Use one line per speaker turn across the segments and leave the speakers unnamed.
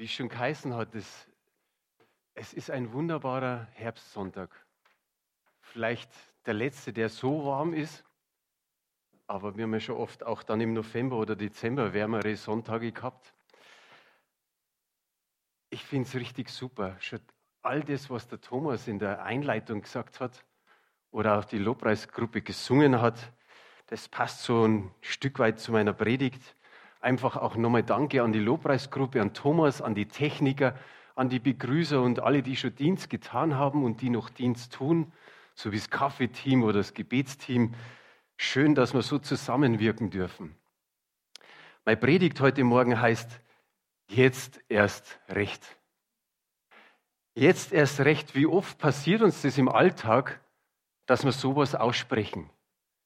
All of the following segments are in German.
wie es schon geheißen hat, es, es ist ein wunderbarer Herbstsonntag. Vielleicht der letzte, der so warm ist, aber wir haben ja schon oft auch dann im November oder Dezember wärmere Sonntage gehabt. Ich finde es richtig super. Schon all das, was der Thomas in der Einleitung gesagt hat oder auch die Lobpreisgruppe gesungen hat, das passt so ein Stück weit zu meiner Predigt. Einfach auch nochmal Danke an die Lobpreisgruppe, an Thomas, an die Techniker, an die Begrüßer und alle, die schon Dienst getan haben und die noch Dienst tun, so wie das Kaffeeteam oder das Gebetsteam. Schön, dass wir so zusammenwirken dürfen. Meine Predigt heute Morgen heißt, jetzt erst recht. Jetzt erst recht, wie oft passiert uns das im Alltag, dass wir sowas aussprechen?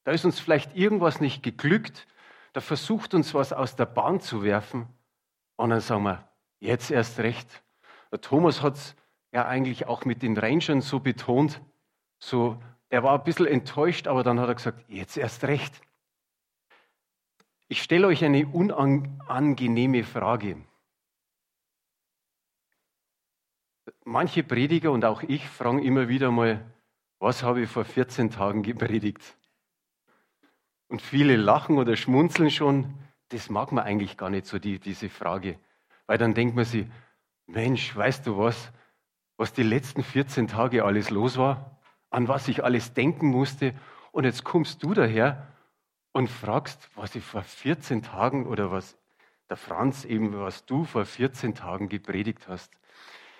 Da ist uns vielleicht irgendwas nicht geglückt, da versucht uns was aus der Bahn zu werfen und dann sagen wir, jetzt erst recht. Der Thomas hat es ja eigentlich auch mit den Rangern so betont, so, er war ein bisschen enttäuscht, aber dann hat er gesagt, jetzt erst recht. Ich stelle euch eine unangenehme Frage. Manche Prediger und auch ich fragen immer wieder mal, was habe ich vor 14 Tagen gepredigt? Und viele lachen oder schmunzeln schon. Das mag man eigentlich gar nicht so, die, diese Frage. Weil dann denkt man sich, Mensch, weißt du was, was die letzten 14 Tage alles los war, an was ich alles denken musste. Und jetzt kommst du daher und fragst, was ich vor 14 Tagen oder was der Franz eben, was du vor 14 Tagen gepredigt hast.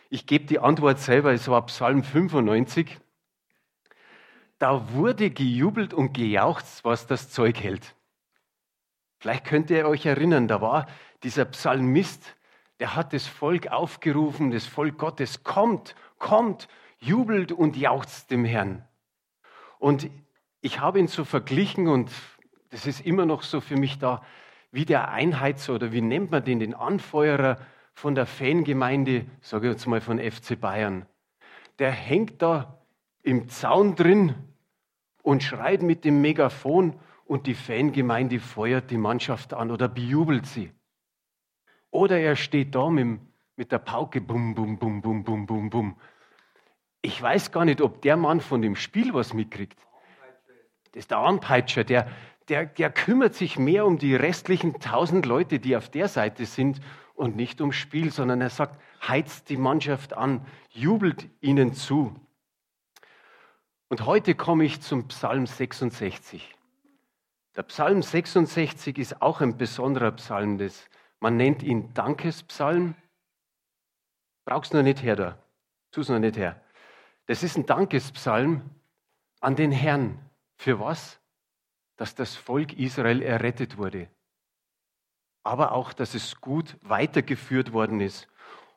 Ich gebe die Antwort selber, es war Psalm 95. Da wurde gejubelt und gejauchzt, was das Zeug hält. Vielleicht könnt ihr euch erinnern, da war dieser Psalmist, der hat das Volk aufgerufen, das Volk Gottes, kommt, kommt, jubelt und jauchzt dem Herrn. Und ich habe ihn so verglichen und das ist immer noch so für mich da, wie der Einheits- oder wie nennt man den, den Anfeuerer von der Fangemeinde, sage ich jetzt mal von FC Bayern. Der hängt da im Zaun drin und schreit mit dem Megafon und die Fangemeinde feuert die Mannschaft an oder bejubelt sie. Oder er steht da mit, mit der Pauke, bum, bum, bum, bum, bum, bum, bum. Ich weiß gar nicht, ob der Mann von dem Spiel was mitkriegt. Das ist der Anpeitscher, der, der, der kümmert sich mehr um die restlichen tausend Leute, die auf der Seite sind und nicht ums Spiel, sondern er sagt, heizt die Mannschaft an, jubelt ihnen zu. Und heute komme ich zum Psalm 66. Der Psalm 66 ist auch ein besonderer Psalm. Des, man nennt ihn Dankespsalm. Brauchst du noch nicht her da. Tu es noch nicht her. Das ist ein Dankespsalm an den Herrn. Für was? Dass das Volk Israel errettet wurde aber auch, dass es gut weitergeführt worden ist.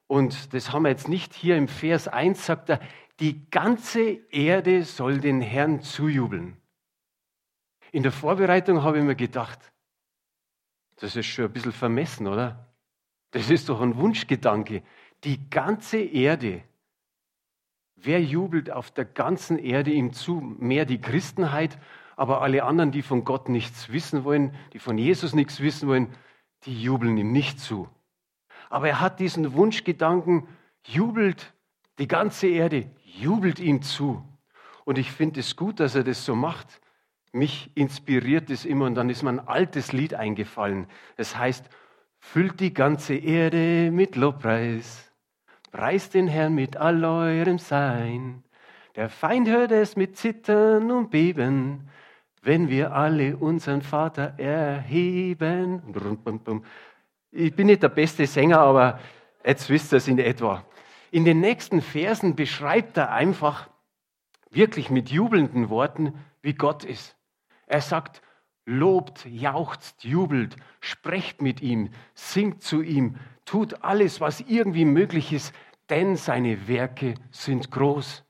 Und das haben wir jetzt nicht hier im Vers 1, sagt er, die ganze Erde soll den Herrn zujubeln. In der Vorbereitung habe ich mir gedacht, das ist schon ein bisschen vermessen, oder? Das ist doch ein Wunschgedanke. Die ganze Erde. Wer jubelt auf der ganzen Erde ihm zu? Mehr die Christenheit, aber alle anderen, die von Gott nichts wissen wollen, die von Jesus nichts wissen wollen, die jubeln ihm nicht zu. Aber er hat diesen Wunschgedanken, jubelt die ganze Erde, jubelt ihm zu. Und ich finde es gut, dass er das so macht. Mich inspiriert es immer und dann ist mir ein altes Lied eingefallen. Es heißt, füllt die ganze Erde mit Lobpreis, preist den Herrn mit all eurem Sein. Der Feind hört es mit Zittern und Beben, wenn wir alle unseren Vater erheben. Ich bin nicht der beste Sänger, aber jetzt wisst ihr es in etwa. In den nächsten Versen beschreibt er einfach wirklich mit jubelnden Worten, wie Gott ist. Er sagt, lobt, jauchzt, jubelt, sprecht mit ihm, singt zu ihm, tut alles, was irgendwie möglich ist, denn seine Werke sind groß.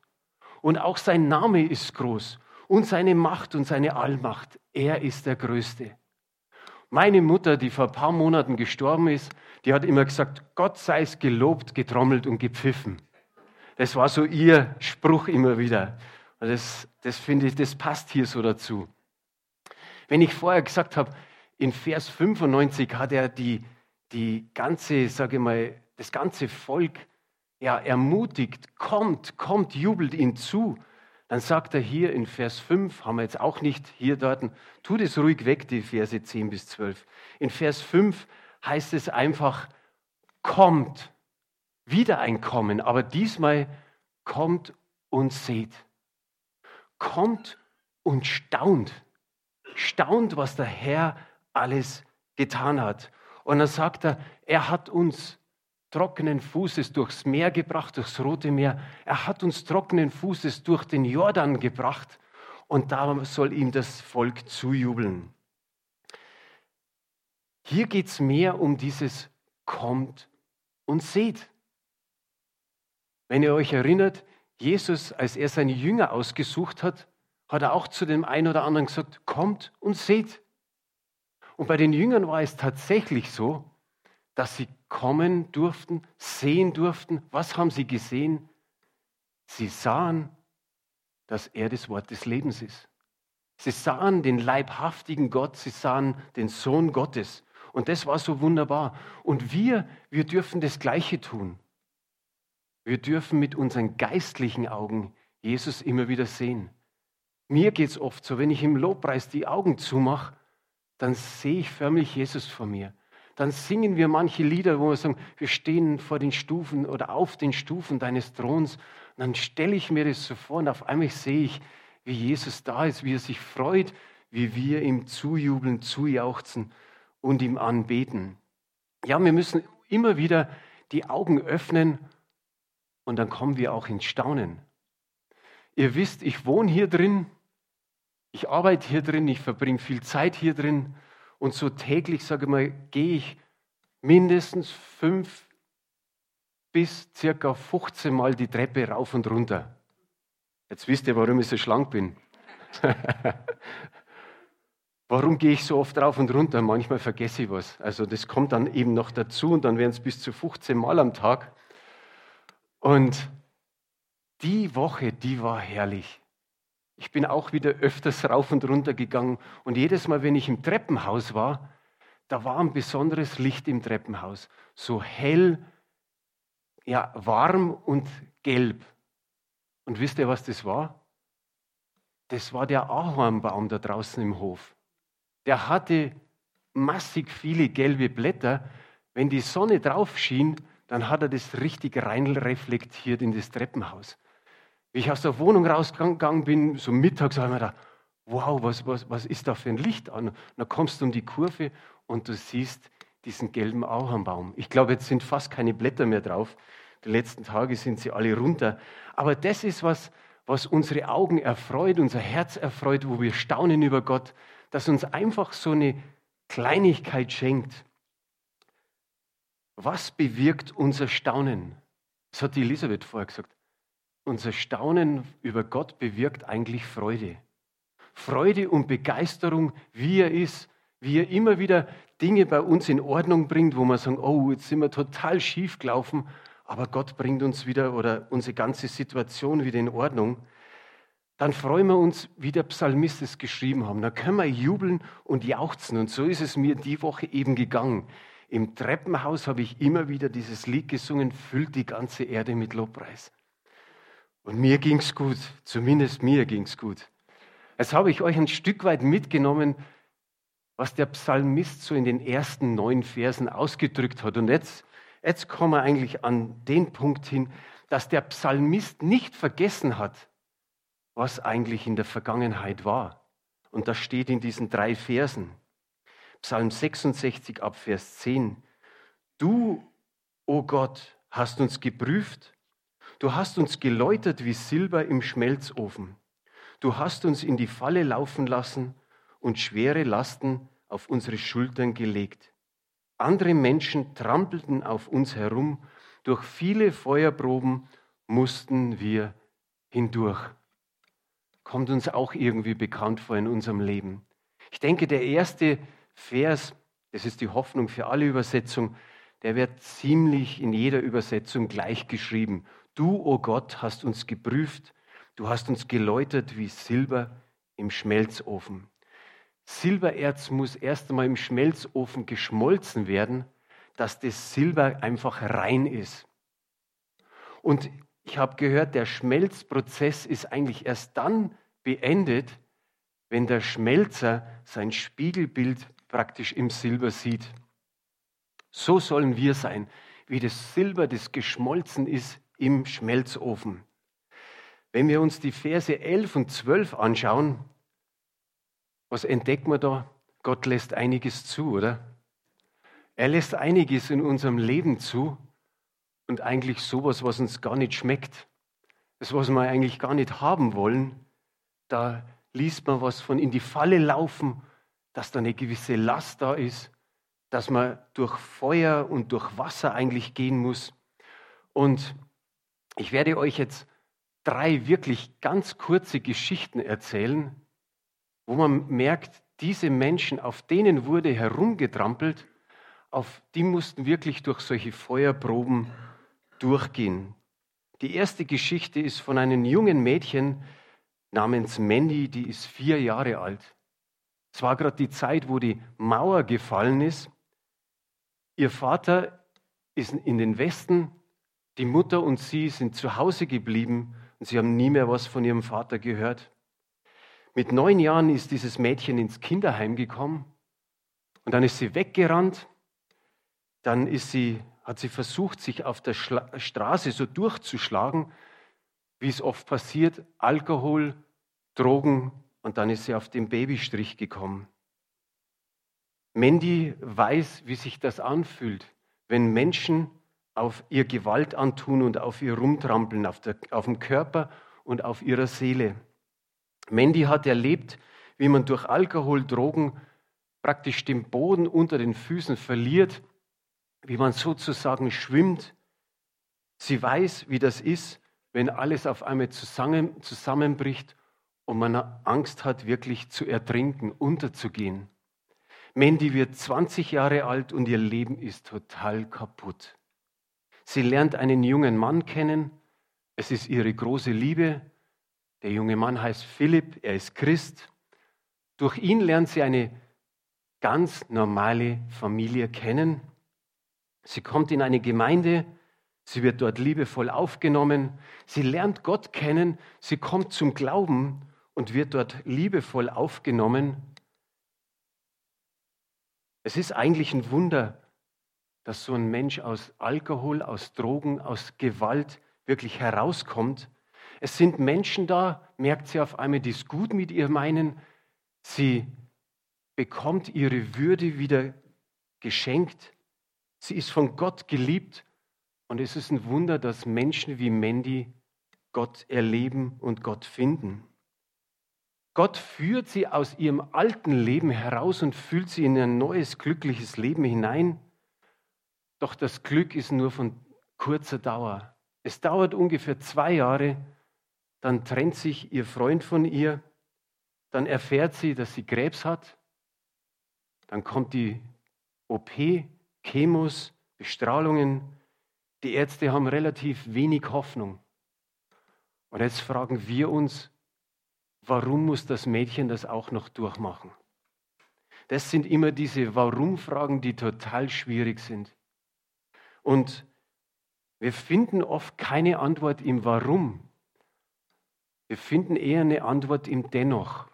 Und auch sein Name ist groß und seine Macht und seine Allmacht. Er ist der Größte. Meine Mutter, die vor ein paar Monaten gestorben ist, die hat immer gesagt, Gott sei es gelobt, getrommelt und gepfiffen. Das war so ihr Spruch immer wieder. Und das, das finde ich, das passt hier so dazu. Wenn ich vorher gesagt habe, in Vers 95 hat er die, die ganze, sage mal, das ganze Volk ja, ermutigt, kommt, kommt, jubelt ihn zu, dann sagt er hier in Vers 5, haben wir jetzt auch nicht hier dort, tut es ruhig weg, die Verse 10 bis 12. In Vers 5 heißt es einfach, kommt, wieder ein Kommen, aber diesmal kommt und seht. Kommt und staunt. Staunt, was der Herr alles getan hat. Und dann sagt er, er hat uns trockenen Fußes durchs Meer gebracht, durchs Rote Meer. Er hat uns trockenen Fußes durch den Jordan gebracht. Und da soll ihm das Volk zujubeln. Hier geht es mehr um dieses kommt und seht. Wenn ihr euch erinnert, Jesus, als er seine Jünger ausgesucht hat, hat er auch zu dem einen oder anderen gesagt, kommt und seht. Und bei den Jüngern war es tatsächlich so, dass sie kommen durften, sehen durften. Was haben sie gesehen? Sie sahen, dass er das Wort des Lebens ist. Sie sahen den leibhaftigen Gott, sie sahen den Sohn Gottes. Und das war so wunderbar. Und wir, wir dürfen das Gleiche tun. Wir dürfen mit unseren geistlichen Augen Jesus immer wieder sehen. Mir geht es oft so, wenn ich im Lobpreis die Augen zumache, dann sehe ich förmlich Jesus vor mir. Dann singen wir manche Lieder, wo wir sagen, wir stehen vor den Stufen oder auf den Stufen deines Throns. Und dann stelle ich mir das so vor und auf einmal sehe ich, wie Jesus da ist, wie er sich freut, wie wir ihm zujubeln, zujauchzen und ihm anbeten. Ja, wir müssen immer wieder die Augen öffnen und dann kommen wir auch ins Staunen. Ihr wisst, ich wohne hier drin, ich arbeite hier drin, ich verbringe viel Zeit hier drin und so täglich, sage ich mal, gehe ich mindestens fünf bis circa 15 Mal die Treppe rauf und runter. Jetzt wisst ihr, warum ich so schlank bin. warum gehe ich so oft rauf und runter? Manchmal vergesse ich was. Also das kommt dann eben noch dazu und dann werden es bis zu 15 Mal am Tag. Und die Woche, die war herrlich. Ich bin auch wieder öfters rauf und runter gegangen und jedes Mal, wenn ich im Treppenhaus war, da war ein besonderes Licht im Treppenhaus, so hell, ja, warm und gelb. Und wisst ihr, was das war? Das war der Ahornbaum da draußen im Hof. Der hatte massig viele gelbe Blätter. Wenn die Sonne drauf schien, dann hat er das richtig rein reflektiert in das Treppenhaus. Wie ich aus der Wohnung rausgegangen bin, so mittags, habe ich mir gedacht, wow, was, was, was ist da für ein Licht an? Und dann kommst du um die Kurve und du siehst diesen gelben Ahornbaum. Ich glaube, jetzt sind fast keine Blätter mehr drauf. Die letzten Tage sind sie alle runter. Aber das ist was, was unsere Augen erfreut, unser Herz erfreut, wo wir staunen über Gott, dass uns einfach so eine Kleinigkeit schenkt. Was bewirkt unser Staunen? Das hat die Elisabeth vorher gesagt unser Staunen über Gott bewirkt eigentlich Freude. Freude und Begeisterung, wie er ist, wie er immer wieder Dinge bei uns in Ordnung bringt, wo wir sagen, oh, jetzt sind wir total schief gelaufen, aber Gott bringt uns wieder oder unsere ganze Situation wieder in Ordnung. Dann freuen wir uns, wie der Psalmist es geschrieben haben. Dann können wir jubeln und jauchzen. Und so ist es mir die Woche eben gegangen. Im Treppenhaus habe ich immer wieder dieses Lied gesungen, füllt die ganze Erde mit Lobpreis. Und mir ging es gut, zumindest mir ging es gut. Jetzt habe ich euch ein Stück weit mitgenommen, was der Psalmist so in den ersten neun Versen ausgedrückt hat. Und jetzt, jetzt kommen wir eigentlich an den Punkt hin, dass der Psalmist nicht vergessen hat, was eigentlich in der Vergangenheit war. Und das steht in diesen drei Versen. Psalm 66 ab Vers 10. Du, o oh Gott, hast uns geprüft Du hast uns geläutert wie Silber im Schmelzofen. Du hast uns in die Falle laufen lassen und schwere Lasten auf unsere Schultern gelegt. Andere Menschen trampelten auf uns herum. Durch viele Feuerproben mussten wir hindurch. Kommt uns auch irgendwie bekannt vor in unserem Leben. Ich denke, der erste Vers, das ist die Hoffnung für alle Übersetzungen, der wird ziemlich in jeder Übersetzung gleich geschrieben. Du, o oh Gott, hast uns geprüft, du hast uns geläutert wie Silber im Schmelzofen. Silbererz muss erst einmal im Schmelzofen geschmolzen werden, dass das Silber einfach rein ist. Und ich habe gehört, der Schmelzprozess ist eigentlich erst dann beendet, wenn der Schmelzer sein Spiegelbild praktisch im Silber sieht. So sollen wir sein, wie das Silber, das geschmolzen ist im Schmelzofen. Wenn wir uns die Verse 11 und 12 anschauen, was entdecken wir da? Gott lässt einiges zu, oder? Er lässt einiges in unserem Leben zu und eigentlich sowas, was uns gar nicht schmeckt. Das, was wir eigentlich gar nicht haben wollen, da liest man was von in die Falle laufen, dass da eine gewisse Last da ist, dass man durch Feuer und durch Wasser eigentlich gehen muss. Und ich werde euch jetzt drei wirklich ganz kurze Geschichten erzählen, wo man merkt, diese Menschen, auf denen wurde herumgetrampelt, auf die mussten wirklich durch solche Feuerproben durchgehen. Die erste Geschichte ist von einem jungen Mädchen namens Mandy, die ist vier Jahre alt. Es war gerade die Zeit, wo die Mauer gefallen ist. Ihr Vater ist in den Westen, die Mutter und sie sind zu Hause geblieben und sie haben nie mehr was von ihrem Vater gehört. Mit neun Jahren ist dieses Mädchen ins Kinderheim gekommen und dann ist sie weggerannt. Dann ist sie, hat sie versucht, sich auf der Schla Straße so durchzuschlagen, wie es oft passiert, Alkohol, Drogen und dann ist sie auf den Babystrich gekommen. Mandy weiß, wie sich das anfühlt, wenn Menschen auf ihr Gewalt antun und auf ihr rumtrampeln, auf, der, auf dem Körper und auf ihrer Seele. Mandy hat erlebt, wie man durch Alkohol, Drogen praktisch den Boden unter den Füßen verliert, wie man sozusagen schwimmt. Sie weiß, wie das ist, wenn alles auf einmal zusammen, zusammenbricht und man Angst hat, wirklich zu ertrinken, unterzugehen. Mandy wird 20 Jahre alt und ihr Leben ist total kaputt. Sie lernt einen jungen Mann kennen. Es ist ihre große Liebe. Der junge Mann heißt Philipp, er ist Christ. Durch ihn lernt sie eine ganz normale Familie kennen. Sie kommt in eine Gemeinde, sie wird dort liebevoll aufgenommen, sie lernt Gott kennen, sie kommt zum Glauben und wird dort liebevoll aufgenommen. Es ist eigentlich ein Wunder, dass so ein Mensch aus Alkohol, aus Drogen, aus Gewalt wirklich herauskommt. Es sind Menschen da, merkt sie auf einmal, die es gut mit ihr meinen. Sie bekommt ihre Würde wieder geschenkt. Sie ist von Gott geliebt. Und es ist ein Wunder, dass Menschen wie Mandy Gott erleben und Gott finden. Gott führt sie aus ihrem alten Leben heraus und fühlt sie in ein neues, glückliches Leben hinein. Doch das Glück ist nur von kurzer Dauer. Es dauert ungefähr zwei Jahre, dann trennt sich ihr Freund von ihr, dann erfährt sie, dass sie Krebs hat, dann kommt die OP, Chemos, Bestrahlungen. Die Ärzte haben relativ wenig Hoffnung. Und jetzt fragen wir uns, warum muss das Mädchen das auch noch durchmachen? Das sind immer diese Warum-Fragen, die total schwierig sind. Und wir finden oft keine Antwort im Warum. Wir finden eher eine Antwort im Dennoch.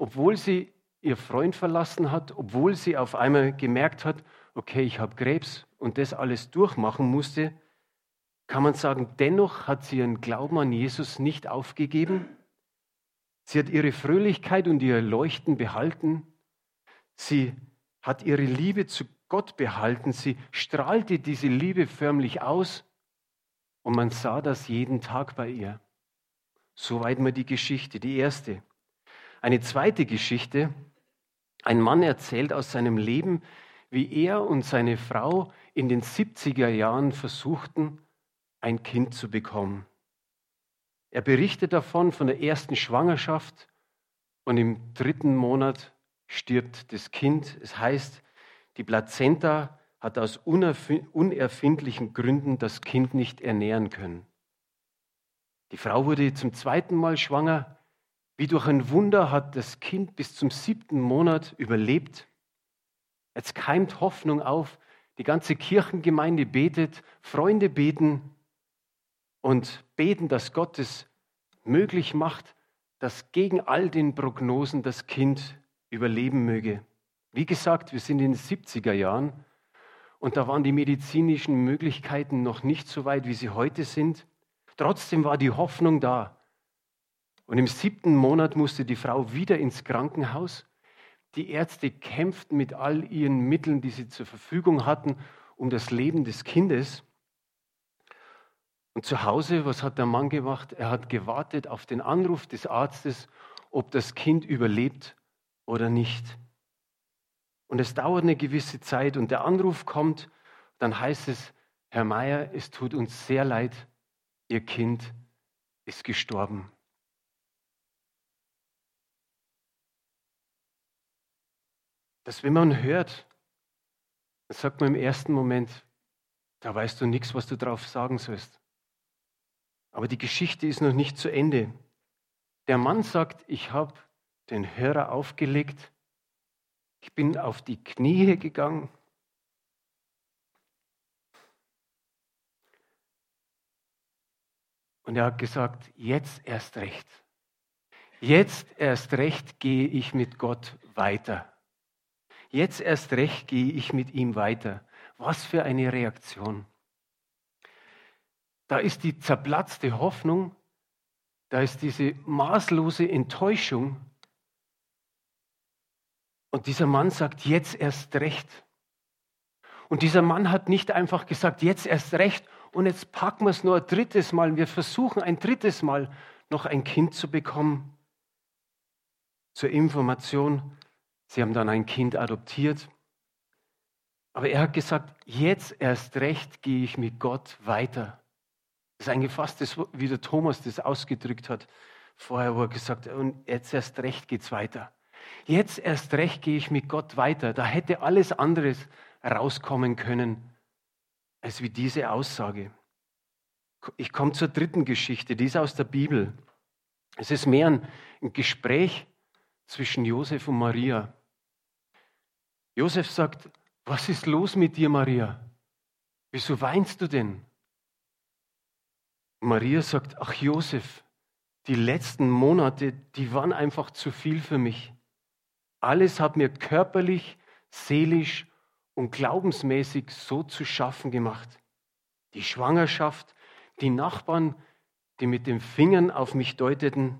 Obwohl sie ihr Freund verlassen hat, obwohl sie auf einmal gemerkt hat, okay, ich habe Krebs und das alles durchmachen musste, kann man sagen, dennoch hat sie ihren Glauben an Jesus nicht aufgegeben. Sie hat ihre Fröhlichkeit und ihr Leuchten behalten. Sie hat ihre Liebe zu Gott behalten. Sie strahlte diese Liebe förmlich aus und man sah das jeden Tag bei ihr. Soweit mal die Geschichte, die erste. Eine zweite Geschichte. Ein Mann erzählt aus seinem Leben, wie er und seine Frau in den 70er Jahren versuchten, ein Kind zu bekommen. Er berichtet davon, von der ersten Schwangerschaft und im dritten Monat stirbt das Kind. Es heißt, die Plazenta hat aus unerfindlichen Gründen das Kind nicht ernähren können. Die Frau wurde zum zweiten Mal schwanger. Wie durch ein Wunder hat das Kind bis zum siebten Monat überlebt. Jetzt keimt Hoffnung auf. Die ganze Kirchengemeinde betet, Freunde beten und beten, dass Gott es möglich macht, dass gegen all den Prognosen das Kind überleben möge. Wie gesagt, wir sind in den 70er Jahren und da waren die medizinischen Möglichkeiten noch nicht so weit, wie sie heute sind. Trotzdem war die Hoffnung da. Und im siebten Monat musste die Frau wieder ins Krankenhaus. Die Ärzte kämpften mit all ihren Mitteln, die sie zur Verfügung hatten, um das Leben des Kindes. Und zu Hause, was hat der Mann gemacht? Er hat gewartet auf den Anruf des Arztes, ob das Kind überlebt oder nicht. Und es dauert eine gewisse Zeit und der Anruf kommt, dann heißt es, Herr Meier, es tut uns sehr leid, Ihr Kind ist gestorben. Dass wenn man hört, dann sagt man im ersten Moment, da weißt du nichts, was du drauf sagen sollst. Aber die Geschichte ist noch nicht zu Ende. Der Mann sagt, ich habe den Hörer aufgelegt, ich bin auf die Knie gegangen. Und er hat gesagt, jetzt erst recht. Jetzt erst recht gehe ich mit Gott weiter. Jetzt erst recht gehe ich mit ihm weiter. Was für eine Reaktion. Da ist die zerplatzte Hoffnung, da ist diese maßlose Enttäuschung. Und dieser Mann sagt, jetzt erst recht. Und dieser Mann hat nicht einfach gesagt, jetzt erst recht und jetzt packen wir es nur ein drittes Mal. Wir versuchen ein drittes Mal noch ein Kind zu bekommen. Zur Information, sie haben dann ein Kind adoptiert. Aber er hat gesagt, jetzt erst recht gehe ich mit Gott weiter. Das ist fast das, wie der Thomas das ausgedrückt hat vorher, wo er gesagt hat, und jetzt erst recht geht es weiter. Jetzt erst recht gehe ich mit Gott weiter. Da hätte alles anderes rauskommen können, als wie diese Aussage. Ich komme zur dritten Geschichte, die ist aus der Bibel. Es ist mehr ein, Gespräch zwischen Josef und Maria. Josef sagt, was ist los mit dir, Maria? Wieso weinst du denn? Maria sagt, ach Josef, die letzten Monate, die waren einfach zu viel für mich. Alles hat mir körperlich, seelisch und glaubensmäßig so zu schaffen gemacht. Die Schwangerschaft, die Nachbarn, die mit den Fingern auf mich deuteten,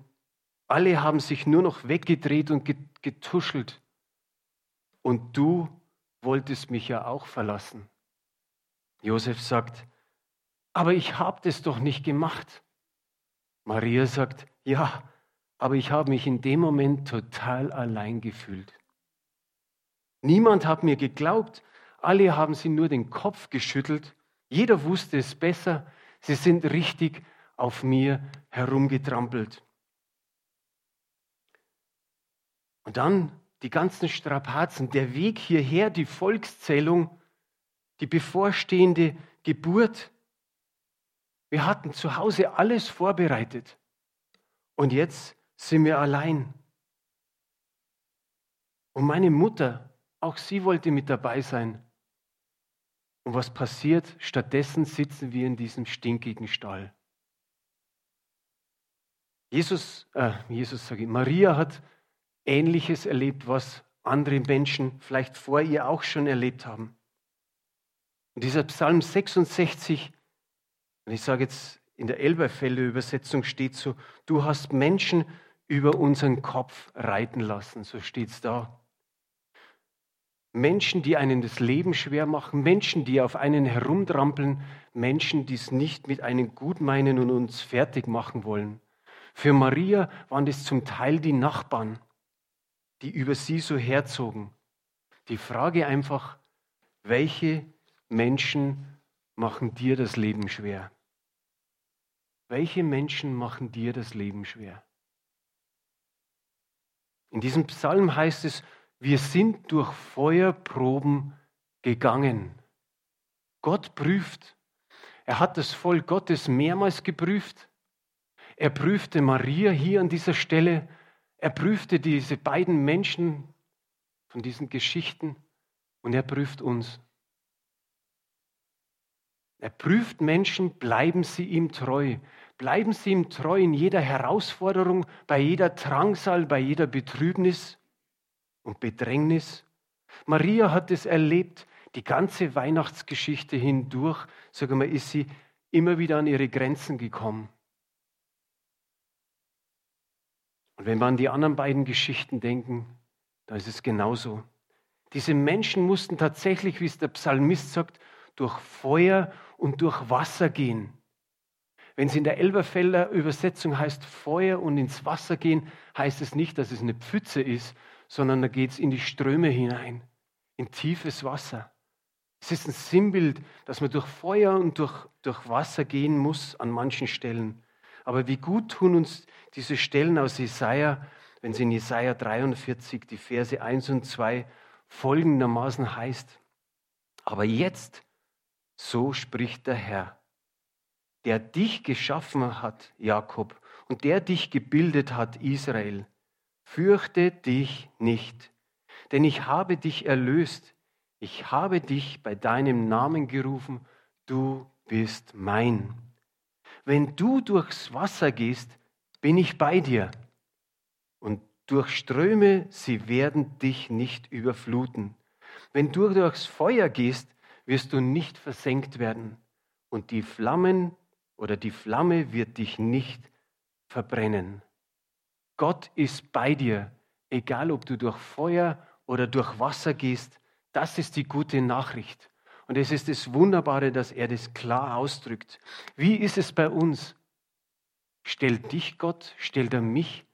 alle haben sich nur noch weggedreht und getuschelt. Und du wolltest mich ja auch verlassen. Josef sagt, aber ich habe das doch nicht gemacht. Maria sagt, ja, aber ich habe mich in dem Moment total allein gefühlt. Niemand hat mir geglaubt, alle haben sie nur den Kopf geschüttelt, jeder wusste es besser, sie sind richtig auf mir herumgetrampelt. Und dann die ganzen Strapazen, der Weg hierher, die Volkszählung, die bevorstehende Geburt, wir hatten zu Hause alles vorbereitet. Und jetzt sind wir allein. Und meine Mutter, auch sie wollte mit dabei sein. Und was passiert? Stattdessen sitzen wir in diesem stinkigen Stall. Jesus, äh, Jesus sage ich, Maria hat Ähnliches erlebt, was andere Menschen vielleicht vor ihr auch schon erlebt haben. Und dieser Psalm 66 und ich sage jetzt, in der Elberfelder Übersetzung steht so, du hast Menschen über unseren Kopf reiten lassen, so steht es da. Menschen, die einen das Leben schwer machen, Menschen, die auf einen herumtrampeln, Menschen, die es nicht mit einem gut meinen und uns fertig machen wollen. Für Maria waren das zum Teil die Nachbarn, die über sie so herzogen. Die Frage einfach, welche Menschen machen dir das Leben schwer? Welche Menschen machen dir das Leben schwer? In diesem Psalm heißt es, wir sind durch Feuerproben gegangen. Gott prüft. Er hat das Volk Gottes mehrmals geprüft. Er prüfte Maria hier an dieser Stelle. Er prüfte diese beiden Menschen von diesen Geschichten und er prüft uns. Er prüft Menschen, bleiben sie ihm treu. Bleiben sie ihm treu in jeder Herausforderung, bei jeder Drangsal, bei jeder Betrübnis und Bedrängnis. Maria hat es erlebt, die ganze Weihnachtsgeschichte hindurch, sagen wir, ist sie immer wieder an ihre Grenzen gekommen. Und wenn wir an die anderen beiden Geschichten denken, da ist es genauso. Diese Menschen mussten tatsächlich, wie es der Psalmist sagt, durch Feuer und durch Wasser gehen. Wenn es in der Elberfelder Übersetzung heißt Feuer und ins Wasser gehen, heißt es nicht, dass es eine Pfütze ist, sondern da geht es in die Ströme hinein, in tiefes Wasser. Es ist ein Sinnbild, dass man durch Feuer und durch, durch Wasser gehen muss an manchen Stellen. Aber wie gut tun uns diese Stellen aus Jesaja, wenn sie in Jesaja 43, die Verse 1 und 2 folgendermaßen heißt: Aber jetzt so spricht der Herr, der dich geschaffen hat, Jakob, und der dich gebildet hat, Israel. Fürchte dich nicht, denn ich habe dich erlöst. Ich habe dich bei deinem Namen gerufen, du bist mein. Wenn du durchs Wasser gehst, bin ich bei dir. Und durch Ströme, sie werden dich nicht überfluten. Wenn du durchs Feuer gehst, wirst du nicht versenkt werden und die Flammen oder die Flamme wird dich nicht verbrennen. Gott ist bei dir, egal ob du durch Feuer oder durch Wasser gehst. Das ist die gute Nachricht. Und es ist das Wunderbare, dass er das klar ausdrückt. Wie ist es bei uns? Stellt dich Gott, stellt er mich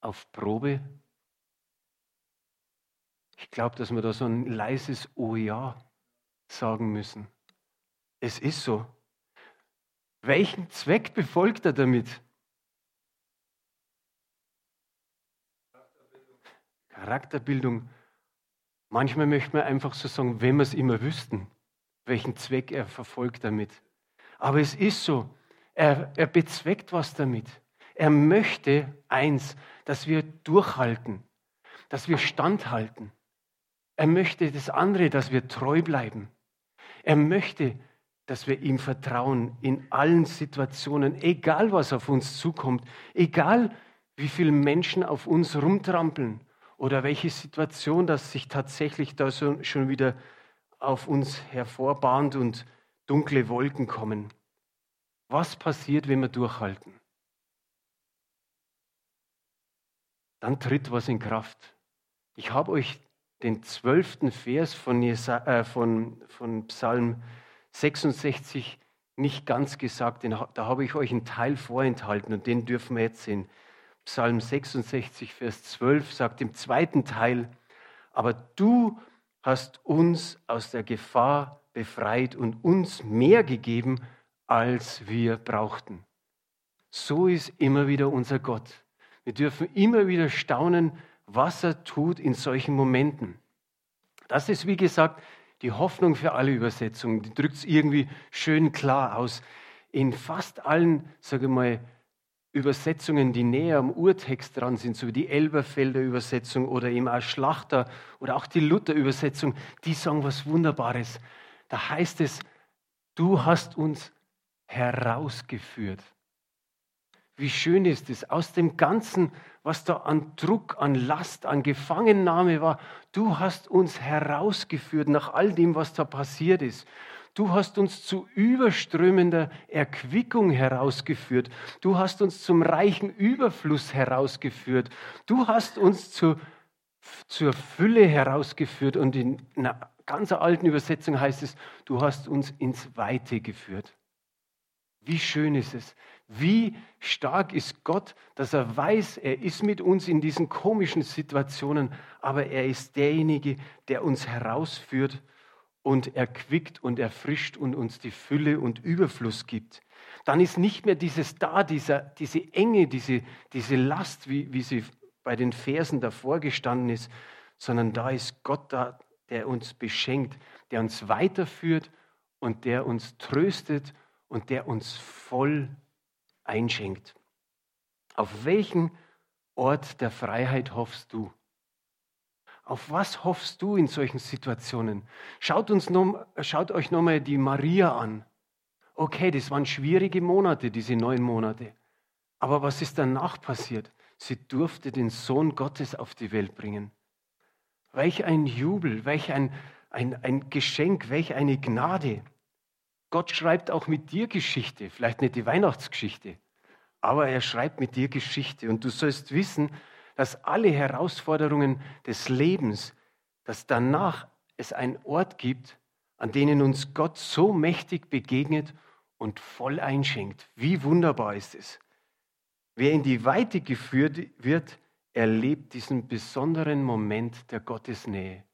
auf Probe? Ich glaube, dass wir da so ein leises Oh ja sagen müssen. Es ist so. Welchen Zweck befolgt er damit? Charakterbildung. Manchmal möchte man einfach so sagen, wenn wir es immer wüssten, welchen Zweck er verfolgt damit. Aber es ist so, er, er bezweckt was damit. Er möchte eins, dass wir durchhalten, dass wir standhalten. Er möchte das andere, dass wir treu bleiben. Er möchte, dass wir ihm vertrauen in allen Situationen, egal was auf uns zukommt, egal wie viele Menschen auf uns rumtrampeln oder welche Situation das sich tatsächlich da so, schon wieder auf uns hervorbahnt und dunkle Wolken kommen. Was passiert, wenn wir durchhalten? Dann tritt was in Kraft. Ich habe euch den zwölften Vers von, Jesa äh, von, von Psalm 66 nicht ganz gesagt. Da habe ich euch einen Teil vorenthalten und den dürfen wir jetzt sehen. Psalm 66, Vers 12 sagt im zweiten Teil, aber du hast uns aus der Gefahr befreit und uns mehr gegeben, als wir brauchten. So ist immer wieder unser Gott. Wir dürfen immer wieder staunen, was er tut in solchen Momenten. Das ist, wie gesagt, die Hoffnung für alle Übersetzungen. Die drückt es irgendwie schön klar aus. In fast allen, sage ich mal, Übersetzungen, die näher am Urtext dran sind, so wie die Elberfelder Übersetzung oder eben auch Schlachter oder auch die Luther Übersetzung, die sagen was Wunderbares. Da heißt es, du hast uns herausgeführt. Wie schön ist es, aus dem Ganzen, was da an Druck, an Last, an Gefangennahme war, du hast uns herausgeführt nach all dem, was da passiert ist. Du hast uns zu überströmender Erquickung herausgeführt. Du hast uns zum reichen Überfluss herausgeführt. Du hast uns zu, zur Fülle herausgeführt. Und in einer ganz alten Übersetzung heißt es, du hast uns ins Weite geführt. Wie schön ist es, wie stark ist Gott, dass er weiß, er ist mit uns in diesen komischen Situationen, aber er ist derjenige, der uns herausführt und erquickt und erfrischt und uns die Fülle und Überfluss gibt. Dann ist nicht mehr dieses da, dieser, diese Enge, diese, diese Last, wie, wie sie bei den Versen davor gestanden ist, sondern da ist Gott da, der uns beschenkt, der uns weiterführt und der uns tröstet und der uns voll einschenkt. Auf welchen Ort der Freiheit hoffst du? Auf was hoffst du in solchen Situationen? Schaut, uns noch, schaut euch nochmal die Maria an. Okay, das waren schwierige Monate, diese neun Monate. Aber was ist danach passiert? Sie durfte den Sohn Gottes auf die Welt bringen. Welch ein Jubel, welch ein, ein, ein Geschenk, welch eine Gnade. Gott schreibt auch mit dir Geschichte, vielleicht nicht die Weihnachtsgeschichte, aber er schreibt mit dir Geschichte. Und du sollst wissen, dass alle Herausforderungen des Lebens, dass danach es einen Ort gibt, an denen uns Gott so mächtig begegnet und voll einschenkt. Wie wunderbar ist es. Wer in die Weite geführt wird, erlebt diesen besonderen Moment der Gottesnähe.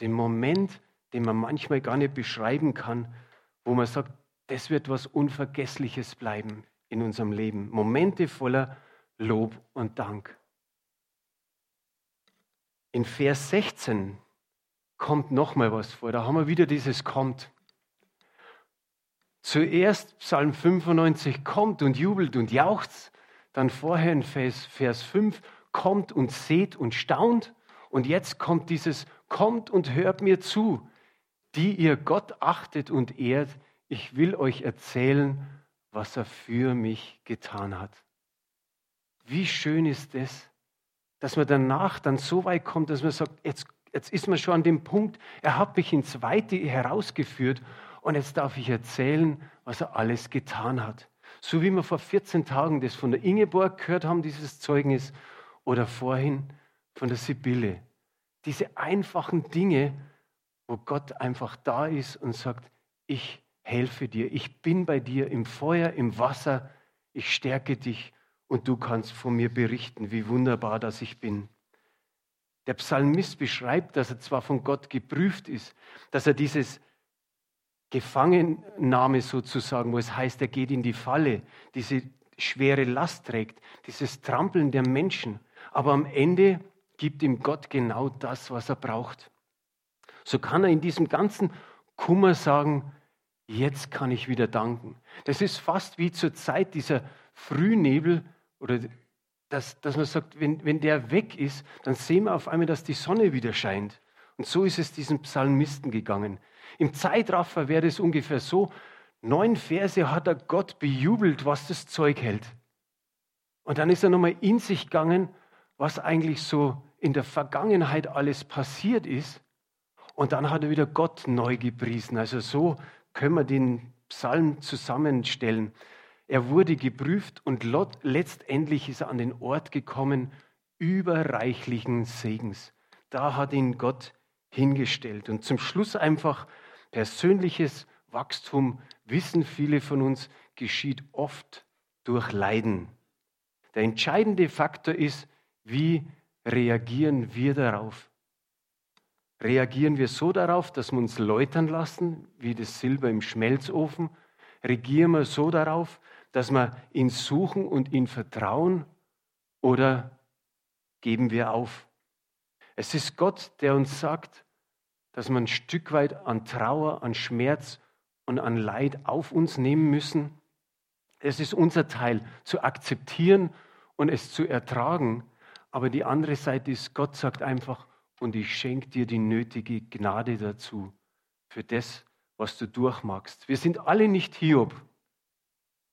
Den Moment, den man manchmal gar nicht beschreiben kann, wo man sagt, das wird was Unvergessliches bleiben in unserem Leben. Momente voller Lob und Dank. In Vers 16 kommt noch mal was vor. Da haben wir wieder dieses kommt. Zuerst Psalm 95 kommt und jubelt und jauchzt. Dann vorher in Vers, Vers 5 kommt und seht und staunt. Und jetzt kommt dieses kommt und hört mir zu, die ihr Gott achtet und ehrt. Ich will euch erzählen, was er für mich getan hat. Wie schön ist es, dass man danach dann so weit kommt, dass man sagt, jetzt, jetzt ist man schon an dem Punkt, er hat mich ins Weite herausgeführt und jetzt darf ich erzählen, was er alles getan hat. So wie wir vor 14 Tagen das von der Ingeborg gehört haben, dieses Zeugnis, oder vorhin von der Sibylle. Diese einfachen Dinge, wo Gott einfach da ist und sagt, ich helfe dir, ich bin bei dir im Feuer, im Wasser, ich stärke dich und du kannst von mir berichten, wie wunderbar das ich bin. Der Psalmist beschreibt, dass er zwar von Gott geprüft ist, dass er dieses Gefangennahme sozusagen, wo es heißt, er geht in die Falle, diese schwere Last trägt, dieses Trampeln der Menschen. Aber am Ende gibt ihm Gott genau das, was er braucht. So kann er in diesem ganzen Kummer sagen, jetzt kann ich wieder danken. Das ist fast wie zur Zeit dieser Frühnebel oder dass, dass man sagt, wenn, wenn der weg ist, dann sehen wir auf einmal, dass die Sonne wieder scheint. Und so ist es diesem Psalmisten gegangen. Im Zeitraffer wäre es ungefähr so, neun Verse hat er Gott bejubelt, was das Zeug hält. Und dann ist er nochmal in sich gegangen, was eigentlich so in der Vergangenheit alles passiert ist. Und dann hat er wieder Gott neu gepriesen. Also so können wir den Psalm zusammenstellen. Er wurde geprüft und letztendlich ist er an den Ort gekommen überreichlichen Segens. Da hat ihn Gott hingestellt. Und zum Schluss einfach persönliches Wachstum, wissen viele von uns, geschieht oft durch Leiden. Der entscheidende Faktor ist, wie reagieren wir darauf? Reagieren wir so darauf, dass wir uns läutern lassen, wie das Silber im Schmelzofen? Reagieren wir so darauf, dass wir ihn suchen und ihn vertrauen? Oder geben wir auf? Es ist Gott, der uns sagt, dass wir ein Stück weit an Trauer, an Schmerz und an Leid auf uns nehmen müssen. Es ist unser Teil, zu akzeptieren und es zu ertragen. Aber die andere Seite ist, Gott sagt einfach, und ich schenke dir die nötige Gnade dazu, für das, was du durchmachst. Wir sind alle nicht Hiob.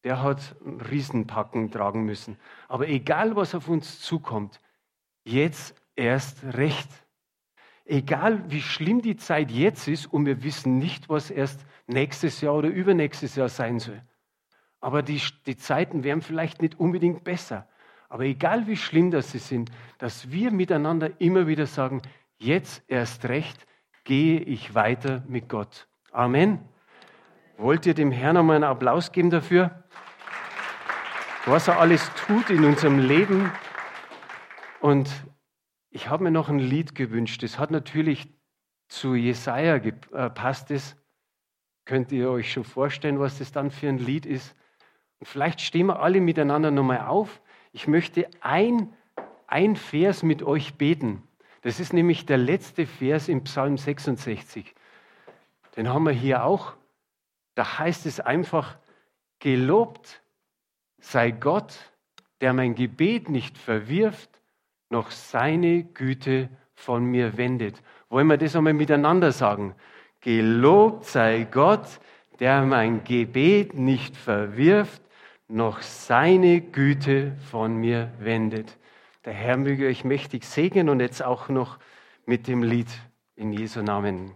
Der hat Riesenpacken tragen müssen. Aber egal, was auf uns zukommt, jetzt erst recht. Egal, wie schlimm die Zeit jetzt ist, und wir wissen nicht, was erst nächstes Jahr oder übernächstes Jahr sein soll. Aber die, die Zeiten werden vielleicht nicht unbedingt besser. Aber egal wie schlimm das sie sind, dass wir miteinander immer wieder sagen, jetzt erst recht gehe ich weiter mit Gott. Amen. Wollt ihr dem Herrn einmal einen Applaus geben dafür? Was er alles tut in unserem Leben. Und ich habe mir noch ein Lied gewünscht. Das hat natürlich zu Jesaja gepasst. Äh, das könnt ihr euch schon vorstellen, was das dann für ein Lied ist. Und vielleicht stehen wir alle miteinander nochmal auf ich möchte ein, ein Vers mit euch beten. Das ist nämlich der letzte Vers im Psalm 66. Den haben wir hier auch. Da heißt es einfach, gelobt sei Gott, der mein Gebet nicht verwirft, noch seine Güte von mir wendet. Wollen wir das einmal miteinander sagen? Gelobt sei Gott, der mein Gebet nicht verwirft, noch seine Güte von mir wendet. Der Herr möge euch mächtig segnen und jetzt auch noch mit dem Lied in Jesu Namen.